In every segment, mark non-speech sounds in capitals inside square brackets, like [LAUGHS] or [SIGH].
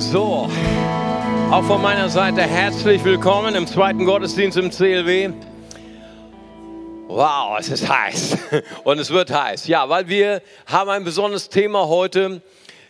So, auch von meiner Seite herzlich willkommen im zweiten Gottesdienst im CLW. Wow, es ist heiß [LAUGHS] und es wird heiß. Ja, weil wir haben ein besonderes Thema heute.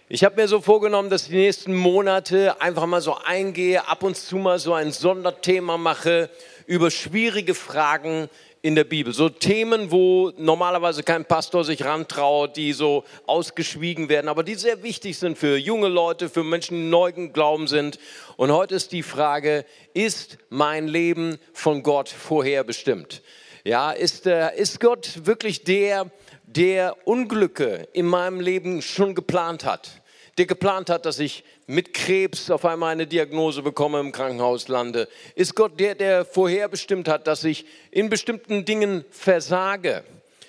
Ich habe mir so vorgenommen, dass ich die nächsten Monate einfach mal so eingehe, ab und zu mal so ein Sonderthema mache über schwierige Fragen in der Bibel. So Themen, wo normalerweise kein Pastor sich rantraut, die so ausgeschwiegen werden, aber die sehr wichtig sind für junge Leute, für Menschen, die neu im Glauben sind. Und heute ist die Frage, ist mein Leben von Gott vorherbestimmt? Ja, ist, äh, ist Gott wirklich der, der Unglücke in meinem Leben schon geplant hat? Der geplant hat, dass ich mit Krebs auf einmal eine Diagnose bekomme, im Krankenhaus lande? Ist Gott der, der vorherbestimmt hat, dass ich in bestimmten Dingen versage,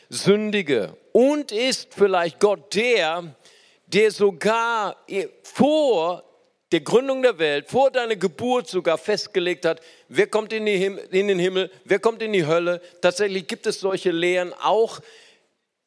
sündige? Und ist vielleicht Gott der, der sogar vor der Gründung der Welt, vor deiner Geburt sogar festgelegt hat, wer kommt in, in, den Himmel, wer kommt in die Hölle. Tatsächlich gibt es solche Lehren auch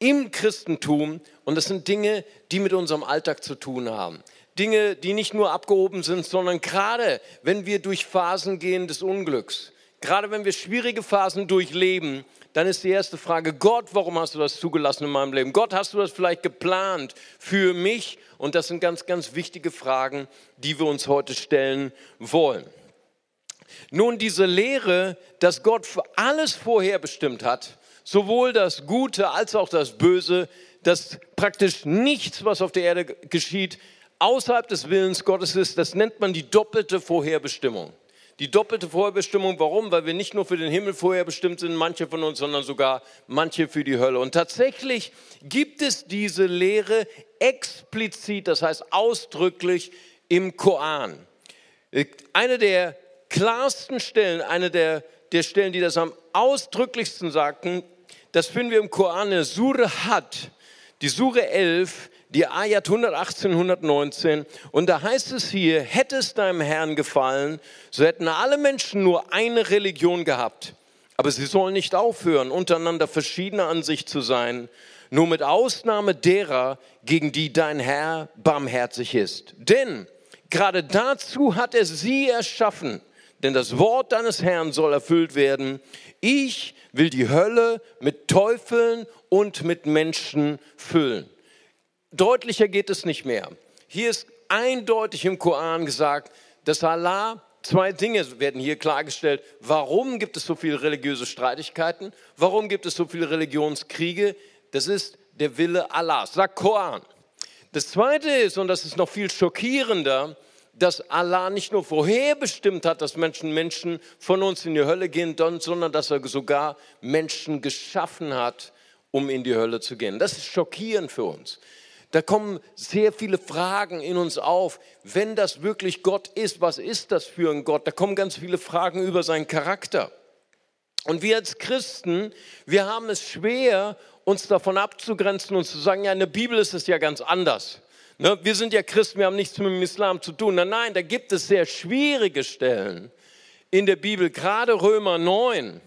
im Christentum und das sind Dinge, die mit unserem Alltag zu tun haben. Dinge, die nicht nur abgehoben sind, sondern gerade wenn wir durch Phasen gehen des Unglücks, gerade wenn wir schwierige Phasen durchleben, dann ist die erste Frage, Gott, warum hast du das zugelassen in meinem Leben? Gott, hast du das vielleicht geplant für mich? Und das sind ganz, ganz wichtige Fragen, die wir uns heute stellen wollen. Nun, diese Lehre, dass Gott für alles vorherbestimmt hat, sowohl das Gute als auch das Böse, dass praktisch nichts, was auf der Erde geschieht, außerhalb des Willens Gottes ist. Das nennt man die doppelte Vorherbestimmung. Die doppelte Vorherbestimmung, warum? Weil wir nicht nur für den Himmel vorherbestimmt sind, manche von uns, sondern sogar manche für die Hölle. Und tatsächlich gibt es diese Lehre explizit, das heißt ausdrücklich im Koran. Eine der klarsten Stellen, eine der, der Stellen, die das am ausdrücklichsten sagten, das finden wir im Koran der Sure Had, die Sure 11, die Ayat 118, 119. Und da heißt es hier, hätte es deinem Herrn gefallen, so hätten alle Menschen nur eine Religion gehabt. Aber sie sollen nicht aufhören, untereinander verschiedener Ansicht zu sein, nur mit Ausnahme derer, gegen die dein Herr barmherzig ist. Denn gerade dazu hat er sie erschaffen, denn das Wort deines Herrn soll erfüllt werden. Ich will die Hölle mit Teufeln und mit Menschen füllen. Deutlicher geht es nicht mehr. Hier ist eindeutig im Koran gesagt, dass Allah, zwei Dinge werden hier klargestellt. Warum gibt es so viele religiöse Streitigkeiten? Warum gibt es so viele Religionskriege? Das ist der Wille Allahs, sagt Koran. Das zweite ist, und das ist noch viel schockierender, dass Allah nicht nur vorherbestimmt hat, dass Menschen Menschen von uns in die Hölle gehen, sondern dass er sogar Menschen geschaffen hat, um in die Hölle zu gehen. Das ist schockierend für uns. Da kommen sehr viele Fragen in uns auf. Wenn das wirklich Gott ist, was ist das für ein Gott? Da kommen ganz viele Fragen über seinen Charakter. Und wir als Christen, wir haben es schwer, uns davon abzugrenzen und zu sagen, ja, in der Bibel ist es ja ganz anders. Ne, wir sind ja Christen, wir haben nichts mit dem Islam zu tun. Nein, nein, da gibt es sehr schwierige Stellen in der Bibel, gerade Römer 9.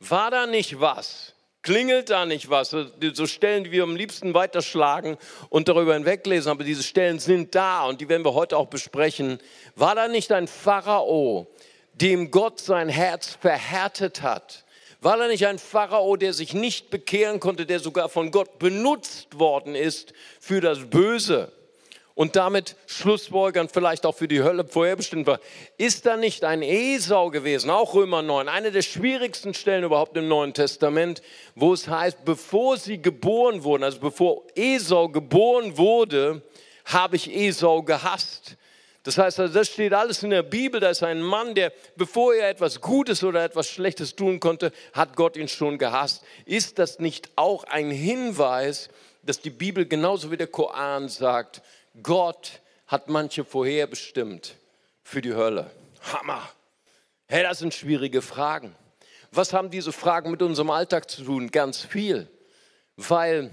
War da nicht was? Klingelt da nicht was? So Stellen, die wir am liebsten weiterschlagen und darüber hinweglesen, aber diese Stellen sind da und die werden wir heute auch besprechen. War da nicht ein Pharao, dem Gott sein Herz verhärtet hat? War er nicht ein Pharao, der sich nicht bekehren konnte, der sogar von Gott benutzt worden ist für das Böse und damit Schlussfolgern vielleicht auch für die Hölle vorherbestimmt war? Ist da nicht ein Esau gewesen, auch Römer 9, eine der schwierigsten Stellen überhaupt im Neuen Testament, wo es heißt, bevor sie geboren wurden, also bevor Esau geboren wurde, habe ich Esau gehasst. Das heißt, also das steht alles in der Bibel. Da ist ein Mann, der, bevor er etwas Gutes oder etwas Schlechtes tun konnte, hat Gott ihn schon gehasst. Ist das nicht auch ein Hinweis, dass die Bibel genauso wie der Koran sagt, Gott hat manche vorherbestimmt für die Hölle? Hammer. Hey, das sind schwierige Fragen. Was haben diese Fragen mit unserem Alltag zu tun? Ganz viel. Weil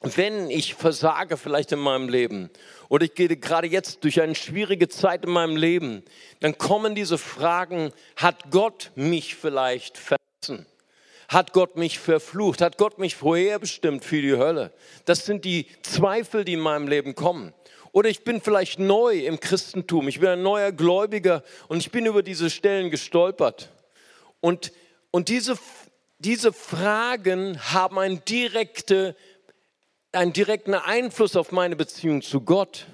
wenn ich versage vielleicht in meinem Leben oder ich gehe gerade jetzt durch eine schwierige Zeit in meinem Leben, dann kommen diese Fragen, hat Gott mich vielleicht verlassen? Hat Gott mich verflucht? Hat Gott mich vorherbestimmt für die Hölle? Das sind die Zweifel, die in meinem Leben kommen. Oder ich bin vielleicht neu im Christentum, ich bin ein neuer Gläubiger und ich bin über diese Stellen gestolpert. Und, und diese, diese Fragen haben einen, direkte, einen direkten Einfluss auf meine Beziehung zu Gott.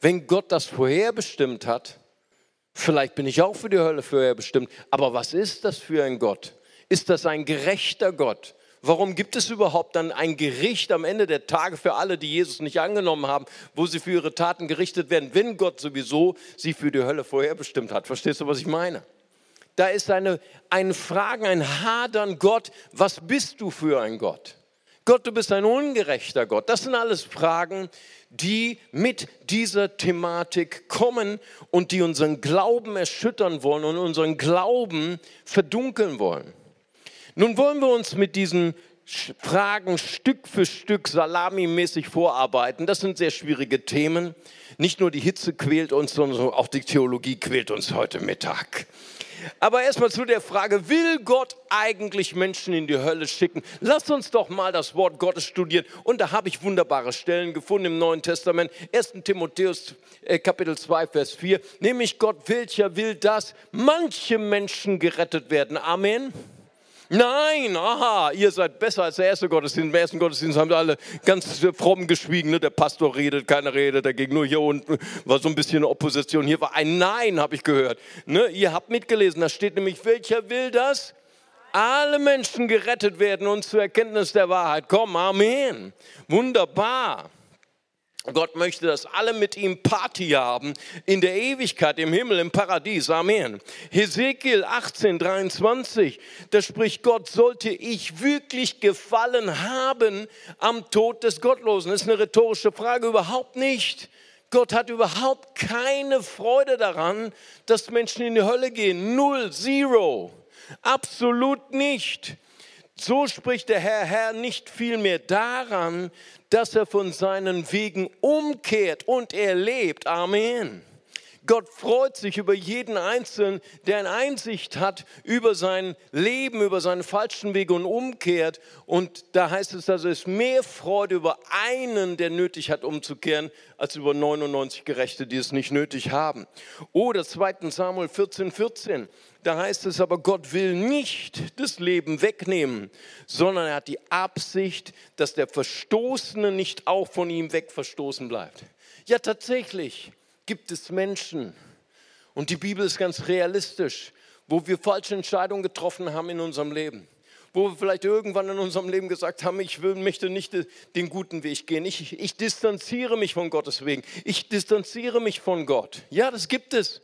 Wenn Gott das vorherbestimmt hat, vielleicht bin ich auch für die Hölle vorherbestimmt, aber was ist das für ein Gott? Ist das ein gerechter Gott? Warum gibt es überhaupt dann ein Gericht am Ende der Tage für alle, die Jesus nicht angenommen haben, wo sie für ihre Taten gerichtet werden, wenn Gott sowieso sie für die Hölle vorherbestimmt hat? Verstehst du, was ich meine? Da ist eine, ein Fragen, ein Hadern, Gott, was bist du für ein Gott? Gott, du bist ein ungerechter Gott. Das sind alles Fragen, die mit dieser Thematik kommen und die unseren Glauben erschüttern wollen und unseren Glauben verdunkeln wollen. Nun wollen wir uns mit diesen Fragen Stück für Stück salamimäßig vorarbeiten. Das sind sehr schwierige Themen. Nicht nur die Hitze quält uns, sondern auch die Theologie quält uns heute Mittag. Aber erstmal zu der Frage, will Gott eigentlich Menschen in die Hölle schicken? Lass uns doch mal das Wort Gottes studieren. Und da habe ich wunderbare Stellen gefunden im Neuen Testament. 1. Timotheus äh, Kapitel 2, Vers 4. Nämlich Gott, welcher will, dass manche Menschen gerettet werden. Amen. Nein, aha, ihr seid besser als der erste Gottesdienst. Im ersten Gottesdienst haben alle ganz fromm geschwiegen. Ne? Der Pastor redet, keiner redet dagegen. Nur hier unten war so ein bisschen Opposition. Hier war ein Nein, habe ich gehört. Ne? Ihr habt mitgelesen, da steht nämlich, welcher will das? Alle Menschen gerettet werden und zur Erkenntnis der Wahrheit kommen. Amen. Wunderbar. Gott möchte, dass alle mit ihm Party haben in der Ewigkeit, im Himmel, im Paradies. Amen. Hesekiel 18, 23, da spricht Gott, sollte ich wirklich gefallen haben am Tod des Gottlosen? Das ist eine rhetorische Frage, überhaupt nicht. Gott hat überhaupt keine Freude daran, dass Menschen in die Hölle gehen. Null, zero. Absolut nicht. So spricht der Herr, Herr nicht vielmehr daran, dass er von seinen Wegen umkehrt und er lebt. Amen. Gott freut sich über jeden Einzelnen, der eine Einsicht hat über sein Leben, über seine falschen Wege und umkehrt. Und da heißt es, dass es mehr Freude über einen, der nötig hat, umzukehren, als über 99 Gerechte, die es nicht nötig haben. Oder 2. Samuel 14, 14. Da heißt es aber, Gott will nicht das Leben wegnehmen, sondern er hat die Absicht, dass der Verstoßene nicht auch von ihm wegverstoßen bleibt. Ja, tatsächlich gibt es Menschen, und die Bibel ist ganz realistisch, wo wir falsche Entscheidungen getroffen haben in unserem Leben. Wo wir vielleicht irgendwann in unserem Leben gesagt haben, ich will, möchte nicht den guten Weg gehen. Ich, ich distanziere mich von Gottes Wegen. Ich distanziere mich von Gott. Ja, das gibt es.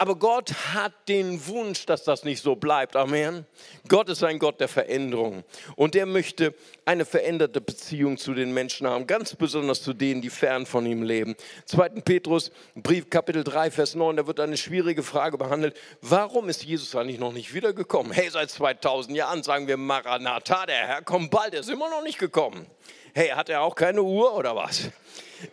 Aber Gott hat den Wunsch, dass das nicht so bleibt. Amen. Gott ist ein Gott der Veränderung. Und er möchte eine veränderte Beziehung zu den Menschen haben, ganz besonders zu denen, die fern von ihm leben. 2. Petrus, Brief, Kapitel 3, Vers 9, da wird eine schwierige Frage behandelt. Warum ist Jesus eigentlich noch nicht wiedergekommen? Hey, seit 2000 Jahren sagen wir Maranatha, der Herr kommt bald, er ist immer noch nicht gekommen. Hey, hat er auch keine Uhr oder was?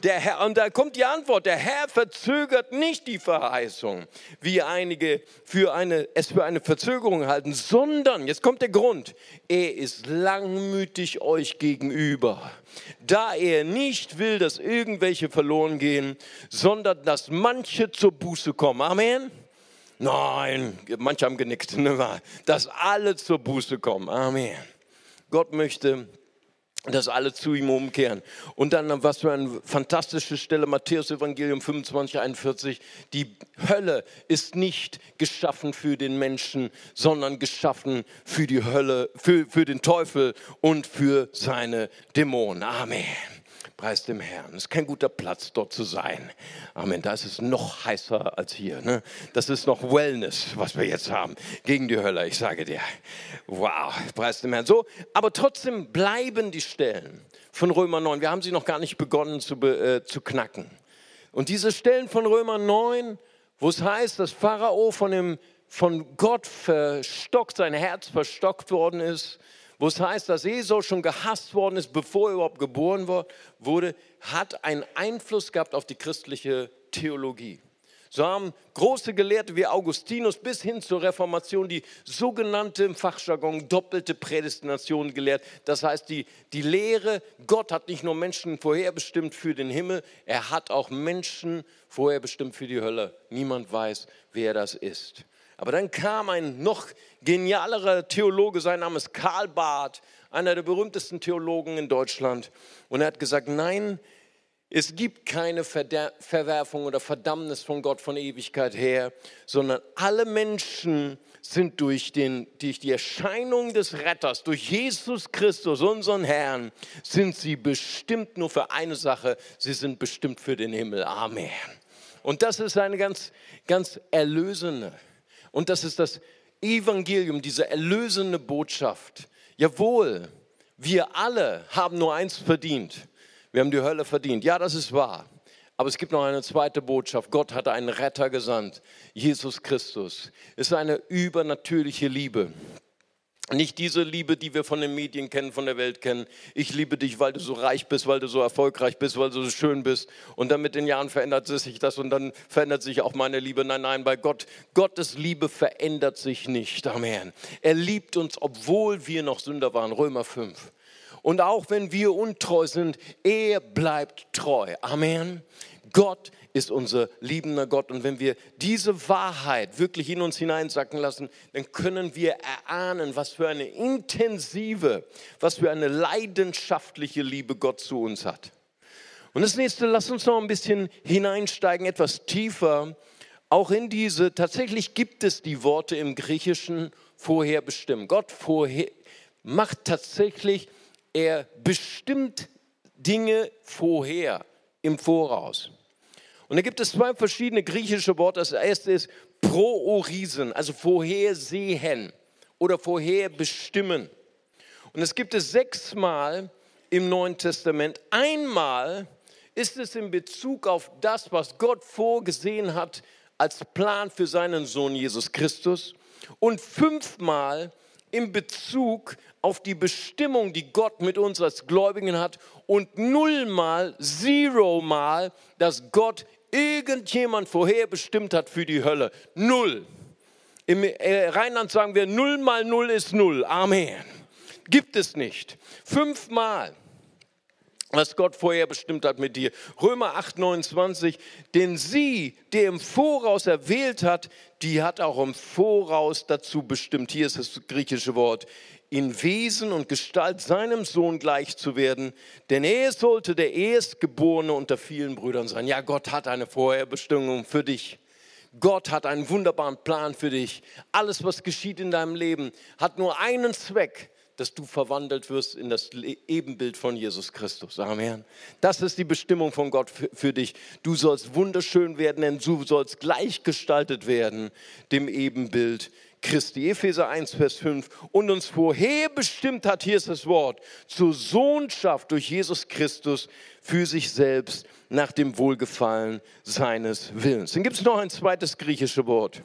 Der Herr, und da kommt die Antwort, der Herr verzögert nicht die Verheißung, wie einige für eine, es für eine Verzögerung halten, sondern, jetzt kommt der Grund, er ist langmütig euch gegenüber, da er nicht will, dass irgendwelche verloren gehen, sondern dass manche zur Buße kommen. Amen. Nein, manche haben genickt, [LAUGHS] ne, dass alle zur Buße kommen. Amen. Gott möchte, dass alle zu ihm umkehren. Und dann, was für eine fantastische Stelle, Matthäus Evangelium 25, 41, die Hölle ist nicht geschaffen für den Menschen, sondern geschaffen für die Hölle, für, für den Teufel und für seine Dämonen. Amen. Preis dem Herrn. Es ist kein guter Platz, dort zu sein. Amen. Da ist es noch heißer als hier. Ne? Das ist noch Wellness, was wir jetzt haben gegen die Hölle. Ich sage dir. Wow. Preis dem Herrn. So, aber trotzdem bleiben die Stellen von Römer 9. Wir haben sie noch gar nicht begonnen zu, äh, zu knacken. Und diese Stellen von Römer 9, wo es heißt, dass Pharao von, dem, von Gott verstockt, sein Herz verstockt worden ist, wo es heißt, dass Esau schon gehasst worden ist, bevor er überhaupt geboren wurde, hat einen Einfluss gehabt auf die christliche Theologie. So haben große Gelehrte wie Augustinus bis hin zur Reformation die sogenannte im Fachjargon doppelte Prädestination gelehrt. Das heißt, die, die Lehre, Gott hat nicht nur Menschen vorherbestimmt für den Himmel, er hat auch Menschen vorherbestimmt für die Hölle. Niemand weiß, wer das ist. Aber dann kam ein noch genialerer Theologe, sein Name ist Karl Barth, einer der berühmtesten Theologen in Deutschland. Und er hat gesagt, nein, es gibt keine Verwerfung oder Verdammnis von Gott von Ewigkeit her, sondern alle Menschen sind durch, den, durch die Erscheinung des Retters, durch Jesus Christus, unseren Herrn, sind sie bestimmt nur für eine Sache, sie sind bestimmt für den Himmel. Amen. Und das ist eine ganz, ganz erlösende. Und das ist das Evangelium, diese erlösende Botschaft. Jawohl, wir alle haben nur eins verdient wir haben die Hölle verdient. Ja, das ist wahr. Aber es gibt noch eine zweite Botschaft. Gott hat einen Retter gesandt. Jesus Christus. Es ist eine übernatürliche Liebe. Nicht diese Liebe, die wir von den Medien kennen, von der Welt kennen. Ich liebe dich, weil du so reich bist, weil du so erfolgreich bist, weil du so schön bist. Und dann mit den Jahren verändert sich das und dann verändert sich auch meine Liebe. Nein, nein, bei Gott, Gottes Liebe verändert sich nicht. Amen. Er liebt uns, obwohl wir noch Sünder waren. Römer 5. Und auch wenn wir untreu sind, er bleibt treu. Amen. Gott ist unser liebender Gott. Und wenn wir diese Wahrheit wirklich in uns hineinsacken lassen, dann können wir erahnen, was für eine intensive, was für eine leidenschaftliche Liebe Gott zu uns hat. Und das nächste, lass uns noch ein bisschen hineinsteigen, etwas tiefer. Auch in diese, tatsächlich gibt es die Worte im Griechischen vorherbestimmt. Gott vorher, macht tatsächlich er bestimmt Dinge vorher, im Voraus. Und da gibt es zwei verschiedene griechische Worte. Das erste ist proorisen, also vorhersehen oder vorherbestimmen. Und es gibt es sechsmal im Neuen Testament. Einmal ist es in Bezug auf das, was Gott vorgesehen hat als Plan für seinen Sohn Jesus Christus. Und fünfmal in Bezug auf die Bestimmung, die Gott mit uns als Gläubigen hat und nullmal, zero mal, dass Gott irgendjemand vorherbestimmt hat für die Hölle. Null. Im äh, Rheinland sagen wir, null mal null ist null. Amen. Gibt es nicht. Fünfmal was Gott vorher bestimmt hat mit dir. Römer 8, 29, denn sie, der im Voraus erwählt hat, die hat auch im Voraus dazu bestimmt, hier ist das griechische Wort, in Wesen und Gestalt seinem Sohn gleich zu werden, denn er sollte der Erstgeborene unter vielen Brüdern sein. Ja, Gott hat eine Vorherbestimmung für dich. Gott hat einen wunderbaren Plan für dich. Alles, was geschieht in deinem Leben, hat nur einen Zweck, dass du verwandelt wirst in das Ebenbild von Jesus Christus. Amen. Das ist die Bestimmung von Gott für, dich. Du sollst wunderschön werden, denn du sollst gleichgestaltet werden dem Ebenbild Christi. Epheser 1, Vers 5. Und uns vorherbestimmt hat, hier ist das Wort, zur Sohnschaft durch Jesus Christus für sich selbst nach dem Wohlgefallen seines Willens. Dann gibt es noch ein zweites griechisches Wort.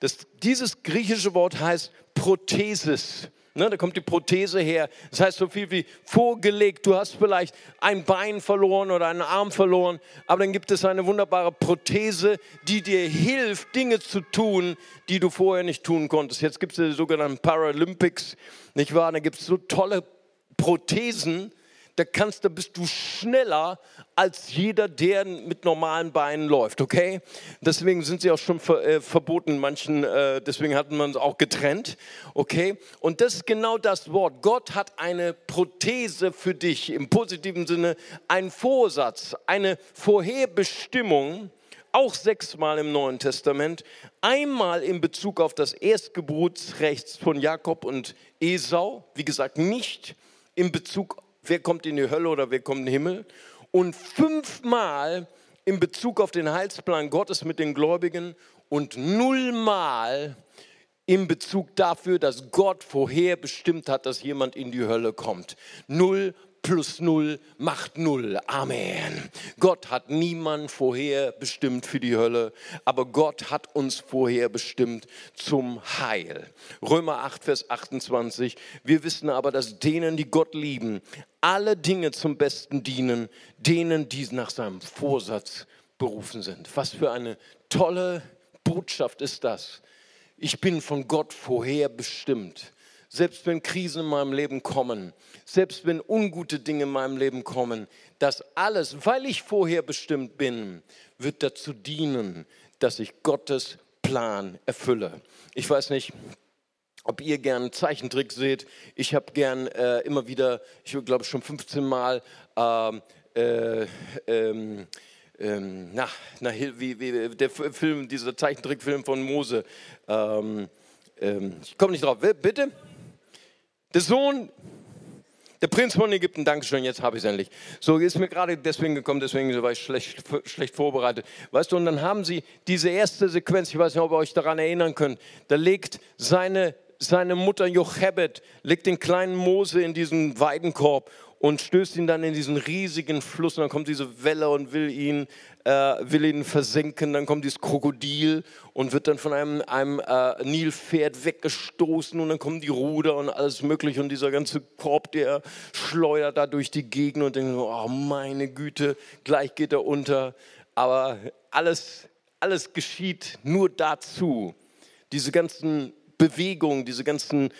Das, dieses griechische Wort heißt Prothesis. Ne, da kommt die Prothese her. Das heißt so viel wie vorgelegt. Du hast vielleicht ein Bein verloren oder einen Arm verloren, aber dann gibt es eine wunderbare Prothese, die dir hilft, Dinge zu tun, die du vorher nicht tun konntest. Jetzt gibt es die sogenannten Paralympics, nicht wahr? Da gibt es so tolle Prothesen, da kannst, da bist du schneller als jeder, der mit normalen Beinen läuft, okay? Deswegen sind sie auch schon ver, äh, verboten, manchen, äh, deswegen hatten man es auch getrennt, okay? Und das ist genau das Wort. Gott hat eine Prothese für dich, im positiven Sinne, einen Vorsatz, eine Vorherbestimmung, auch sechsmal im Neuen Testament. Einmal in Bezug auf das Erstgeburtsrecht von Jakob und Esau, wie gesagt, nicht in Bezug wer kommt in die Hölle oder wer kommt in den Himmel. Und fünfmal in Bezug auf den Heilsplan Gottes mit den Gläubigen und nullmal in Bezug dafür, dass Gott vorher bestimmt hat, dass jemand in die Hölle kommt. Null plus null macht null. Amen. Gott hat niemanden vorher bestimmt für die Hölle, aber Gott hat uns vorher bestimmt zum Heil. Römer 8, Vers 28. Wir wissen aber, dass denen, die Gott lieben, alle Dinge zum Besten dienen, denen, die nach seinem Vorsatz berufen sind. Was für eine tolle Botschaft ist das. Ich bin von Gott vorherbestimmt. Selbst wenn Krisen in meinem Leben kommen, selbst wenn ungute Dinge in meinem Leben kommen, das alles, weil ich vorherbestimmt bin, wird dazu dienen, dass ich Gottes Plan erfülle. Ich weiß nicht, ob ihr gern Zeichentrick seht. Ich habe gern äh, immer wieder, ich glaube schon 15 Mal, ähm, äh, ähm, ähm, na, na, wie, wie, der Film, dieser Zeichentrickfilm von Mose. Ähm, ähm, ich komme nicht drauf. Bitte? Der Sohn, der Prinz von Ägypten, Dankeschön, jetzt habe ich es endlich. So ist mir gerade deswegen gekommen, deswegen war ich schlecht, schlecht vorbereitet. Weißt du, und dann haben sie diese erste Sequenz, ich weiß nicht, ob ihr euch daran erinnern könnt, da legt seine, seine Mutter Jochebed, legt den kleinen Mose in diesen Weidenkorb und stößt ihn dann in diesen riesigen Fluss und dann kommt diese Welle und will ihn, äh, will ihn versenken. Dann kommt dieses Krokodil und wird dann von einem, einem äh, Nilpferd weggestoßen und dann kommen die Ruder und alles mögliche und dieser ganze Korb, der schleudert da durch die Gegend und denkt, oh meine Güte, gleich geht er unter. Aber alles, alles geschieht nur dazu. Diese ganzen Bewegungen, diese ganzen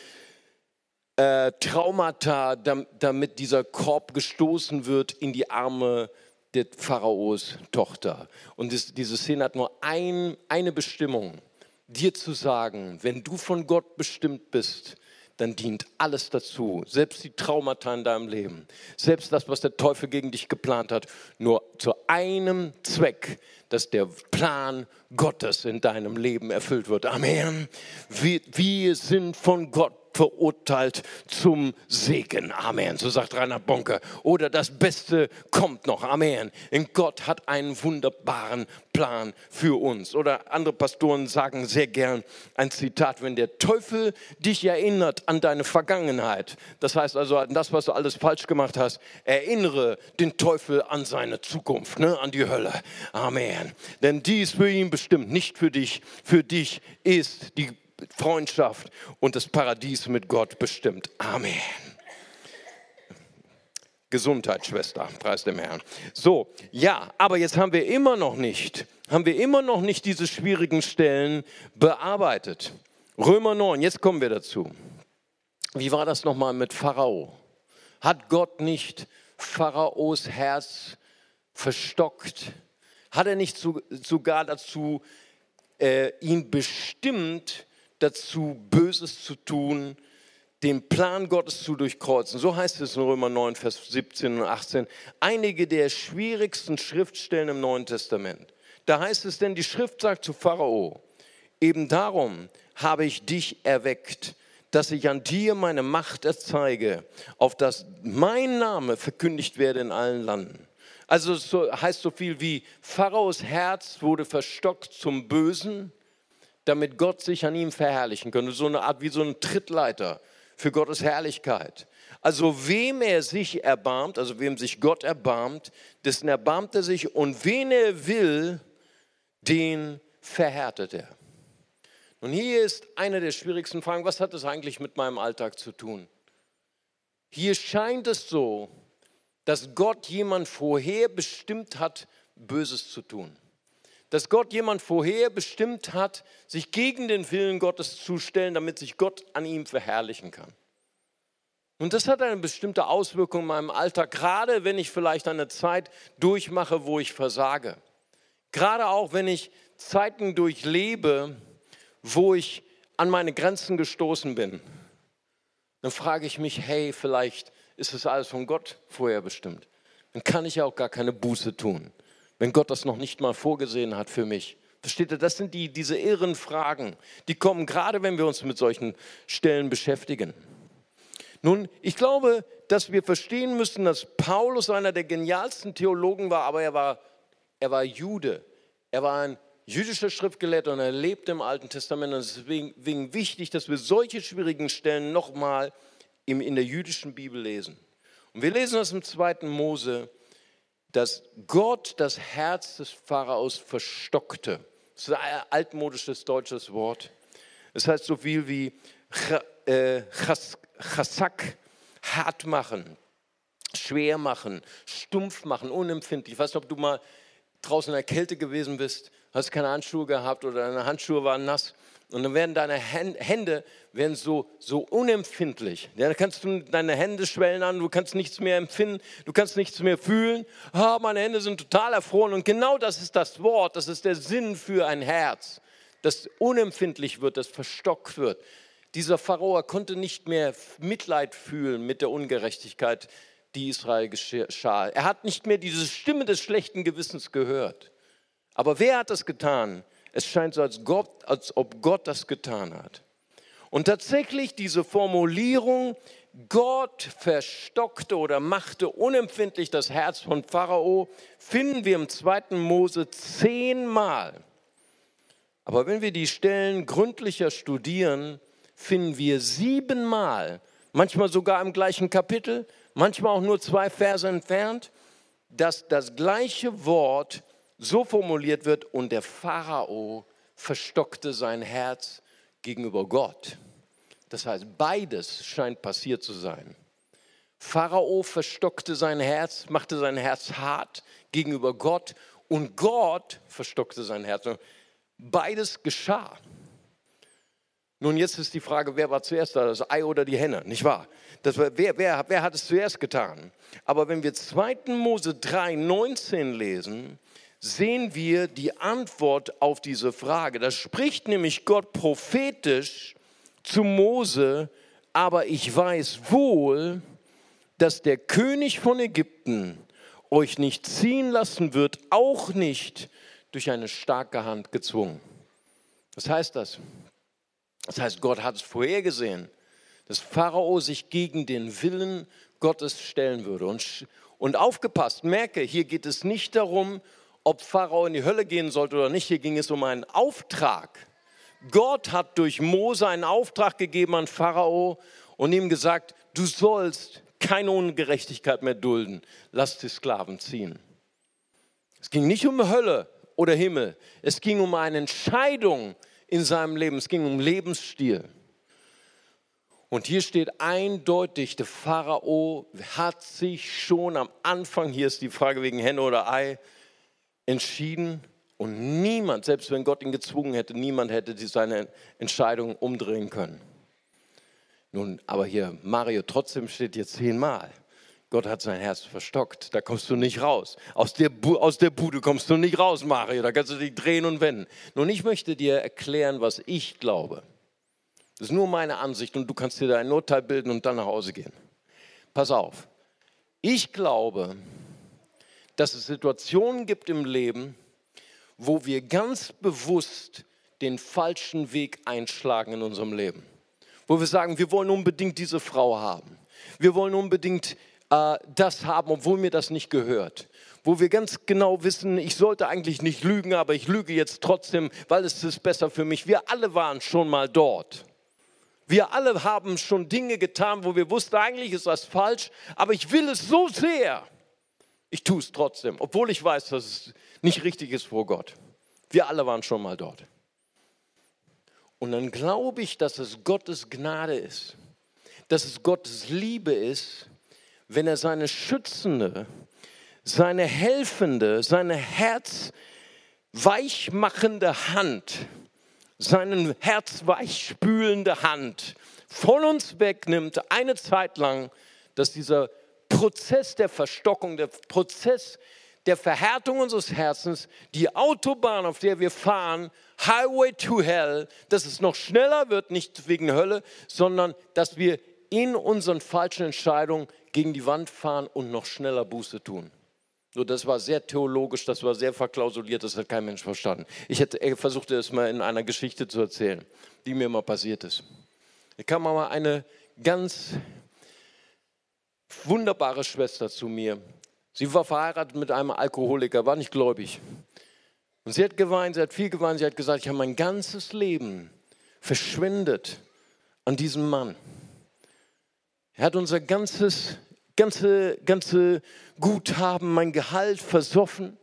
äh, Traumata, damit dieser Korb gestoßen wird in die Arme der Pharaos Tochter. Und das, diese Szene hat nur ein, eine Bestimmung, dir zu sagen, wenn du von Gott bestimmt bist, dann dient alles dazu, selbst die Traumata in deinem Leben, selbst das, was der Teufel gegen dich geplant hat, nur zu einem Zweck, dass der Plan Gottes in deinem Leben erfüllt wird. Amen. Wir, wir sind von Gott verurteilt zum Segen. Amen. So sagt Rainer Bonke. Oder das Beste kommt noch. Amen. Denn Gott hat einen wunderbaren Plan für uns. Oder andere Pastoren sagen sehr gern ein Zitat, wenn der Teufel dich erinnert an deine Vergangenheit, das heißt also an das, was du alles falsch gemacht hast, erinnere den Teufel an seine Zukunft, ne? an die Hölle. Amen. Denn die ist für ihn bestimmt, nicht für dich. Für dich ist die Freundschaft und das Paradies mit Gott bestimmt. Amen. Gesundheit, Schwester, preis dem Herrn. So, ja, aber jetzt haben wir immer noch nicht, haben wir immer noch nicht diese schwierigen Stellen bearbeitet. Römer 9, jetzt kommen wir dazu. Wie war das nochmal mit Pharao? Hat Gott nicht Pharaos Herz verstockt? Hat er nicht sogar dazu äh, ihn bestimmt, dazu, Böses zu tun, den Plan Gottes zu durchkreuzen. So heißt es in Römer 9, Vers 17 und 18. Einige der schwierigsten Schriftstellen im Neuen Testament. Da heißt es denn, die Schrift sagt zu Pharao, eben darum habe ich dich erweckt, dass ich an dir meine Macht erzeige, auf dass mein Name verkündigt werde in allen Landen. Also so heißt so viel wie Pharaos Herz wurde verstockt zum Bösen damit Gott sich an ihm verherrlichen könnte. So eine Art wie so ein Trittleiter für Gottes Herrlichkeit. Also wem er sich erbarmt, also wem sich Gott erbarmt, dessen erbarmt er sich und wen er will, den verhärtet er. Und hier ist eine der schwierigsten Fragen, was hat das eigentlich mit meinem Alltag zu tun? Hier scheint es so, dass Gott jemand vorher bestimmt hat, Böses zu tun dass Gott jemand vorher bestimmt hat, sich gegen den Willen Gottes zu stellen, damit sich Gott an ihm verherrlichen kann. Und das hat eine bestimmte Auswirkung in meinem Alltag, gerade wenn ich vielleicht eine Zeit durchmache, wo ich versage. Gerade auch wenn ich Zeiten durchlebe, wo ich an meine Grenzen gestoßen bin. Dann frage ich mich, hey, vielleicht ist das alles von Gott vorher bestimmt. Dann kann ich ja auch gar keine Buße tun wenn Gott das noch nicht mal vorgesehen hat für mich? Versteht ihr, das sind die, diese irren Fragen, die kommen gerade, wenn wir uns mit solchen Stellen beschäftigen. Nun, ich glaube, dass wir verstehen müssen, dass Paulus einer der genialsten Theologen war, aber er war, er war Jude. Er war ein jüdischer Schriftgelehrter und er lebte im Alten Testament. Und es ist deswegen wichtig, dass wir solche schwierigen Stellen nochmal in der jüdischen Bibel lesen. Und wir lesen das im 2. Mose dass Gott das Herz des Pharaos verstockte. Das ist ein altmodisches deutsches Wort. Es heißt so viel wie äh, chassak, hart machen, schwer machen, stumpf machen, unempfindlich. Ich weiß nicht, ob du mal draußen in der Kälte gewesen bist, hast keine Handschuhe gehabt oder deine Handschuhe waren nass und dann werden deine Hände werden so, so unempfindlich. Ja, dann kannst du deine Hände schwellen an, du kannst nichts mehr empfinden, du kannst nichts mehr fühlen. Ah, meine Hände sind total erfroren. Und genau das ist das Wort, das ist der Sinn für ein Herz, das unempfindlich wird, das verstockt wird. Dieser Pharao konnte nicht mehr Mitleid fühlen mit der Ungerechtigkeit, die Israel geschah. Er hat nicht mehr diese Stimme des schlechten Gewissens gehört. Aber wer hat das getan? Es scheint so, als, Gott, als ob Gott das getan hat. Und tatsächlich diese Formulierung, Gott verstockte oder machte unempfindlich das Herz von Pharao, finden wir im 2. Mose zehnmal. Aber wenn wir die Stellen gründlicher studieren, finden wir siebenmal, manchmal sogar im gleichen Kapitel, manchmal auch nur zwei Verse entfernt, dass das gleiche Wort so formuliert wird und der Pharao verstockte sein Herz gegenüber Gott. Das heißt, beides scheint passiert zu sein. Pharao verstockte sein Herz, machte sein Herz hart gegenüber Gott und Gott verstockte sein Herz. Beides geschah. Nun, jetzt ist die Frage, wer war zuerst da, das Ei oder die Henne, nicht wahr? Das war, wer, wer, wer hat es zuerst getan? Aber wenn wir 2. Mose 3, 19 lesen, sehen wir die Antwort auf diese Frage. Da spricht nämlich Gott prophetisch zu Mose, aber ich weiß wohl, dass der König von Ägypten euch nicht ziehen lassen wird, auch nicht durch eine starke Hand gezwungen. Was heißt das? Das heißt, Gott hat es vorhergesehen, dass Pharao sich gegen den Willen Gottes stellen würde. Und, und aufgepasst, merke, hier geht es nicht darum, ob Pharao in die Hölle gehen sollte oder nicht. Hier ging es um einen Auftrag. Gott hat durch Mose einen Auftrag gegeben an Pharao und ihm gesagt, du sollst keine Ungerechtigkeit mehr dulden. Lass die Sklaven ziehen. Es ging nicht um Hölle oder Himmel. Es ging um eine Entscheidung in seinem Leben. Es ging um Lebensstil. Und hier steht eindeutig, der Pharao hat sich schon am Anfang, hier ist die Frage wegen Henne oder Ei, entschieden und niemand, selbst wenn Gott ihn gezwungen hätte, niemand hätte seine Entscheidung umdrehen können. Nun, aber hier, Mario, trotzdem steht hier zehnmal. Gott hat sein Herz verstockt, da kommst du nicht raus. Aus der, aus der Bude kommst du nicht raus, Mario, da kannst du dich drehen und wenden. Nun, ich möchte dir erklären, was ich glaube. Das ist nur meine Ansicht und du kannst dir da ein Urteil bilden und dann nach Hause gehen. Pass auf. Ich glaube, dass es Situationen gibt im Leben, wo wir ganz bewusst den falschen Weg einschlagen in unserem Leben. Wo wir sagen, wir wollen unbedingt diese Frau haben. Wir wollen unbedingt äh, das haben, obwohl mir das nicht gehört. Wo wir ganz genau wissen, ich sollte eigentlich nicht lügen, aber ich lüge jetzt trotzdem, weil es ist besser für mich. Wir alle waren schon mal dort. Wir alle haben schon Dinge getan, wo wir wussten, eigentlich ist das falsch, aber ich will es so sehr ich tue es trotzdem, obwohl ich weiß, dass es nicht richtig ist vor Gott. Wir alle waren schon mal dort. Und dann glaube ich, dass es Gottes Gnade ist, dass es Gottes Liebe ist, wenn er seine schützende, seine helfende, seine herzweichmachende Hand, seinen herzweichspülende Hand von uns wegnimmt, eine Zeit lang, dass dieser Prozess der Verstockung, der Prozess der Verhärtung unseres Herzens, die Autobahn, auf der wir fahren, Highway to Hell, dass es noch schneller wird, nicht wegen Hölle, sondern dass wir in unseren falschen Entscheidungen gegen die Wand fahren und noch schneller Buße tun. Nur das war sehr theologisch, das war sehr verklausuliert, das hat kein Mensch verstanden. Ich hätte versucht, das mal in einer Geschichte zu erzählen, die mir mal passiert ist. Ich kam mal eine ganz wunderbare Schwester zu mir. Sie war verheiratet mit einem Alkoholiker, war nicht gläubig. Und sie hat geweint, sie hat viel geweint, sie hat gesagt, ich habe mein ganzes Leben verschwendet an diesem Mann. Er hat unser ganzes, ganze, ganze Guthaben, mein Gehalt versoffen.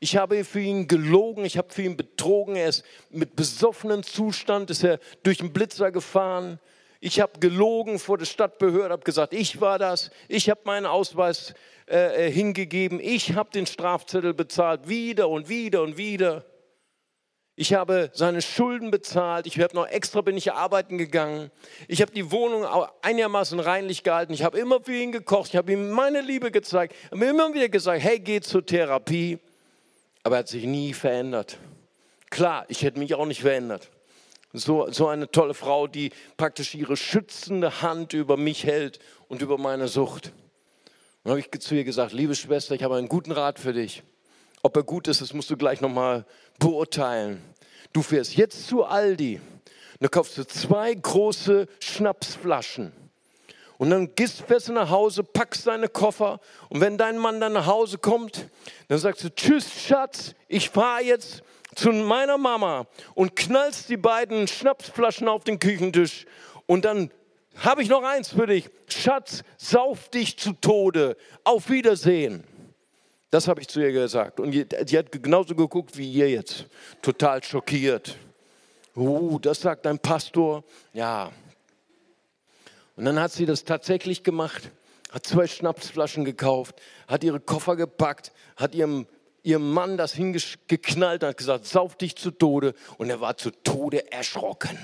Ich habe für ihn gelogen, ich habe für ihn betrogen. Er ist mit besoffenem Zustand, ist er durch den Blitzer gefahren. Ich habe gelogen vor der Stadtbehörde, habe gesagt, ich war das. Ich habe meinen Ausweis äh, äh hingegeben. Ich habe den Strafzettel bezahlt, wieder und wieder und wieder. Ich habe seine Schulden bezahlt. Ich habe noch extra bin ich arbeiten gegangen. Ich habe die Wohnung einigermaßen reinlich gehalten. Ich habe immer für ihn gekocht. Ich habe ihm meine Liebe gezeigt. Ich habe immer wieder gesagt, hey, geh zur Therapie. Aber er hat sich nie verändert. Klar, ich hätte mich auch nicht verändert. So, so eine tolle Frau, die praktisch ihre schützende Hand über mich hält und über meine Sucht. Und habe ich zu ihr gesagt, liebe Schwester, ich habe einen guten Rat für dich. Ob er gut ist, das musst du gleich nochmal beurteilen. Du fährst jetzt zu Aldi, da kaufst du zwei große Schnapsflaschen. Und dann gehst du fest nach Hause, packst deine Koffer und wenn dein Mann dann nach Hause kommt, dann sagst du, tschüss Schatz, ich fahre jetzt zu meiner Mama und knallst die beiden Schnapsflaschen auf den Küchentisch und dann habe ich noch eins für dich. Schatz, sauf dich zu Tode. Auf Wiedersehen. Das habe ich zu ihr gesagt. Und sie hat genauso geguckt wie ihr jetzt. Total schockiert. Uh, das sagt ein Pastor. Ja. Und dann hat sie das tatsächlich gemacht, hat zwei Schnapsflaschen gekauft, hat ihre Koffer gepackt, hat ihrem, ihrem Mann das hingeknallt und hat gesagt, sauf dich zu Tode. Und er war zu Tode erschrocken.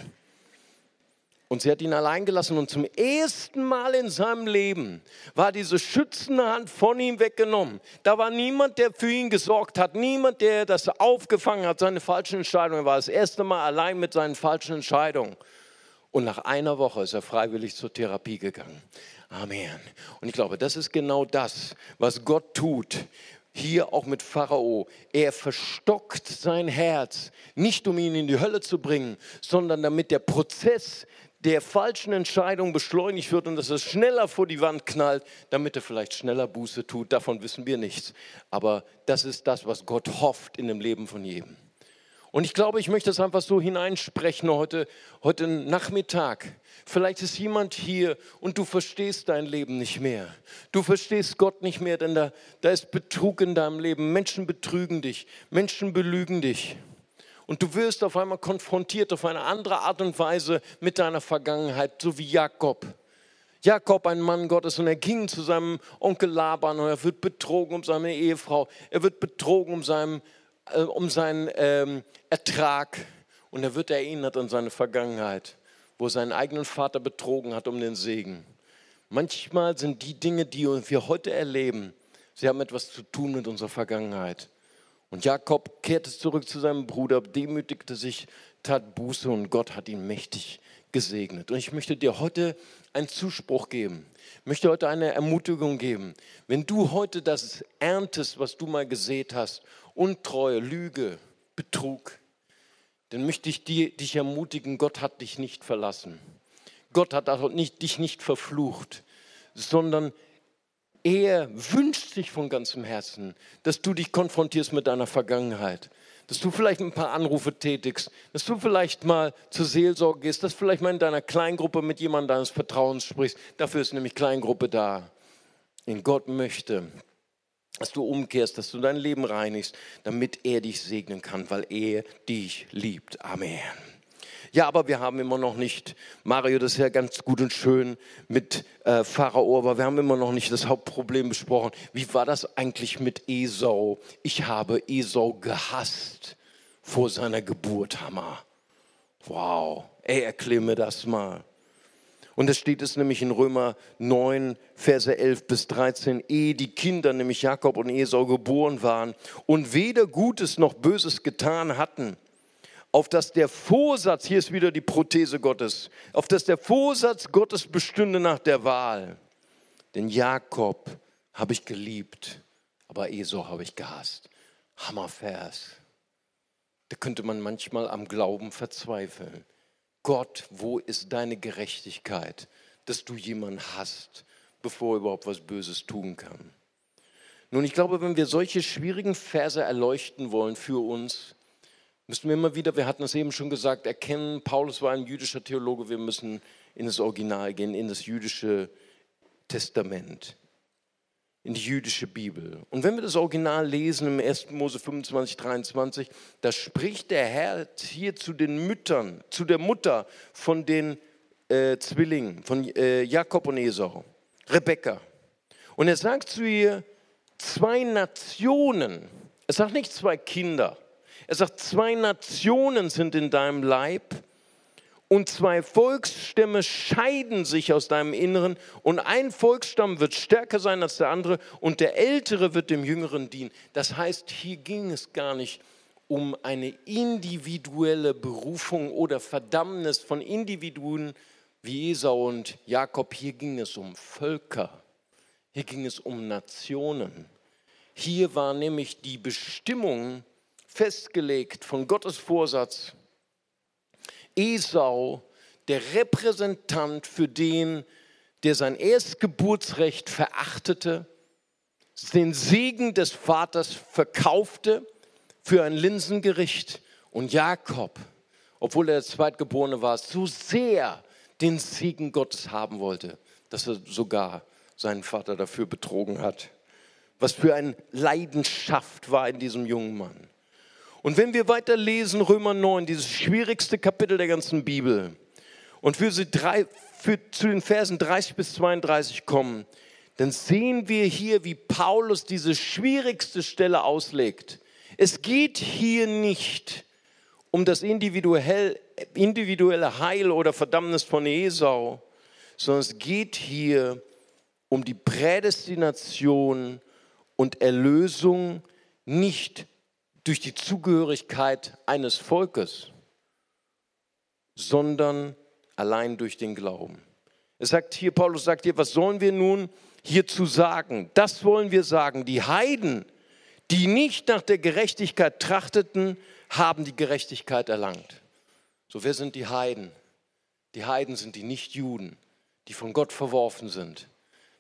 Und sie hat ihn allein gelassen und zum ersten Mal in seinem Leben war diese schützende Hand von ihm weggenommen. Da war niemand, der für ihn gesorgt hat, niemand, der das aufgefangen hat, seine falschen Entscheidungen. Er war das erste Mal allein mit seinen falschen Entscheidungen. Und nach einer Woche ist er freiwillig zur Therapie gegangen. Amen. Und ich glaube, das ist genau das, was Gott tut. Hier auch mit Pharao. Er verstockt sein Herz, nicht um ihn in die Hölle zu bringen, sondern damit der Prozess der falschen Entscheidung beschleunigt wird und dass er schneller vor die Wand knallt, damit er vielleicht schneller Buße tut. Davon wissen wir nichts. Aber das ist das, was Gott hofft in dem Leben von jedem. Und ich glaube, ich möchte es einfach so hineinsprechen heute, heute Nachmittag. Vielleicht ist jemand hier und du verstehst dein Leben nicht mehr. Du verstehst Gott nicht mehr, denn da, da ist Betrug in deinem Leben. Menschen betrügen dich, Menschen belügen dich. Und du wirst auf einmal konfrontiert auf eine andere Art und Weise mit deiner Vergangenheit, so wie Jakob. Jakob, ein Mann Gottes, und er ging zu seinem Onkel Laban und er wird betrogen um seine Ehefrau. Er wird betrogen um seinen, äh, um seinen ähm, Ertrag und er wird erinnert an seine Vergangenheit, wo er seinen eigenen Vater betrogen hat um den Segen. Manchmal sind die Dinge, die wir heute erleben, sie haben etwas zu tun mit unserer Vergangenheit. Und Jakob kehrte zurück zu seinem Bruder, demütigte sich, tat Buße und Gott hat ihn mächtig gesegnet. Und ich möchte dir heute einen Zuspruch geben, möchte heute eine Ermutigung geben. Wenn du heute das erntest, was du mal gesät hast, Untreue, Lüge, Betrug, dann möchte ich dir, dich ermutigen, Gott hat dich nicht verlassen. Gott hat dich nicht verflucht, sondern er wünscht sich von ganzem Herzen, dass du dich konfrontierst mit deiner Vergangenheit, dass du vielleicht ein paar Anrufe tätigst, dass du vielleicht mal zur Seelsorge gehst, dass du vielleicht mal in deiner Kleingruppe mit jemandem deines Vertrauens sprichst. Dafür ist nämlich Kleingruppe da. In Gott möchte, dass du umkehrst, dass du dein Leben reinigst, damit er dich segnen kann, weil er dich liebt. Amen. Ja, aber wir haben immer noch nicht, Mario, das ist ja ganz gut und schön mit äh, Pharao, aber wir haben immer noch nicht das Hauptproblem besprochen. Wie war das eigentlich mit Esau? Ich habe Esau gehasst vor seiner Geburt, Hammer. Wow, ey, erklär mir das mal. Und es steht es nämlich in Römer 9, Verse 11 bis 13, ehe die Kinder, nämlich Jakob und Esau, geboren waren und weder Gutes noch Böses getan hatten auf dass der Vorsatz, hier ist wieder die Prothese Gottes, auf dass der Vorsatz Gottes bestünde nach der Wahl. Denn Jakob habe ich geliebt, aber Esau habe ich gehasst. Hammervers. Da könnte man manchmal am Glauben verzweifeln. Gott, wo ist deine Gerechtigkeit, dass du jemanden hast, bevor er überhaupt was Böses tun kann? Nun, ich glaube, wenn wir solche schwierigen Verse erleuchten wollen für uns, müssen wir immer wieder, wir hatten es eben schon gesagt, erkennen, Paulus war ein jüdischer Theologe, wir müssen in das Original gehen, in das jüdische Testament, in die jüdische Bibel. Und wenn wir das Original lesen im 1. Mose 25, 23, da spricht der Herr hier zu den Müttern, zu der Mutter von den äh, Zwillingen, von äh, Jakob und Esau, Rebekka. Und er sagt zu ihr, zwei Nationen, er sagt nicht zwei Kinder, er sagt, zwei Nationen sind in deinem Leib und zwei Volksstämme scheiden sich aus deinem Inneren und ein Volksstamm wird stärker sein als der andere und der Ältere wird dem Jüngeren dienen. Das heißt, hier ging es gar nicht um eine individuelle Berufung oder Verdammnis von Individuen wie Esau und Jakob. Hier ging es um Völker, hier ging es um Nationen. Hier war nämlich die Bestimmung festgelegt von Gottes Vorsatz Esau der Repräsentant für den, der sein Erstgeburtsrecht verachtete, den Segen des Vaters verkaufte für ein Linsengericht und Jakob, obwohl er der Zweitgeborene war, so sehr den Segen Gottes haben wollte, dass er sogar seinen Vater dafür betrogen hat. Was für eine Leidenschaft war in diesem jungen Mann. Und wenn wir weiter lesen, Römer 9, dieses schwierigste Kapitel der ganzen Bibel, und für, drei, für zu den Versen 30 bis 32 kommen, dann sehen wir hier, wie Paulus diese schwierigste Stelle auslegt. Es geht hier nicht um das individuelle Heil oder Verdammnis von Esau, sondern es geht hier um die Prädestination und Erlösung nicht durch die Zugehörigkeit eines Volkes, sondern allein durch den Glauben. Es sagt hier, Paulus sagt hier, was sollen wir nun hierzu sagen? Das wollen wir sagen. Die Heiden, die nicht nach der Gerechtigkeit trachteten, haben die Gerechtigkeit erlangt. So, wer sind die Heiden? Die Heiden sind die Nichtjuden, die von Gott verworfen sind.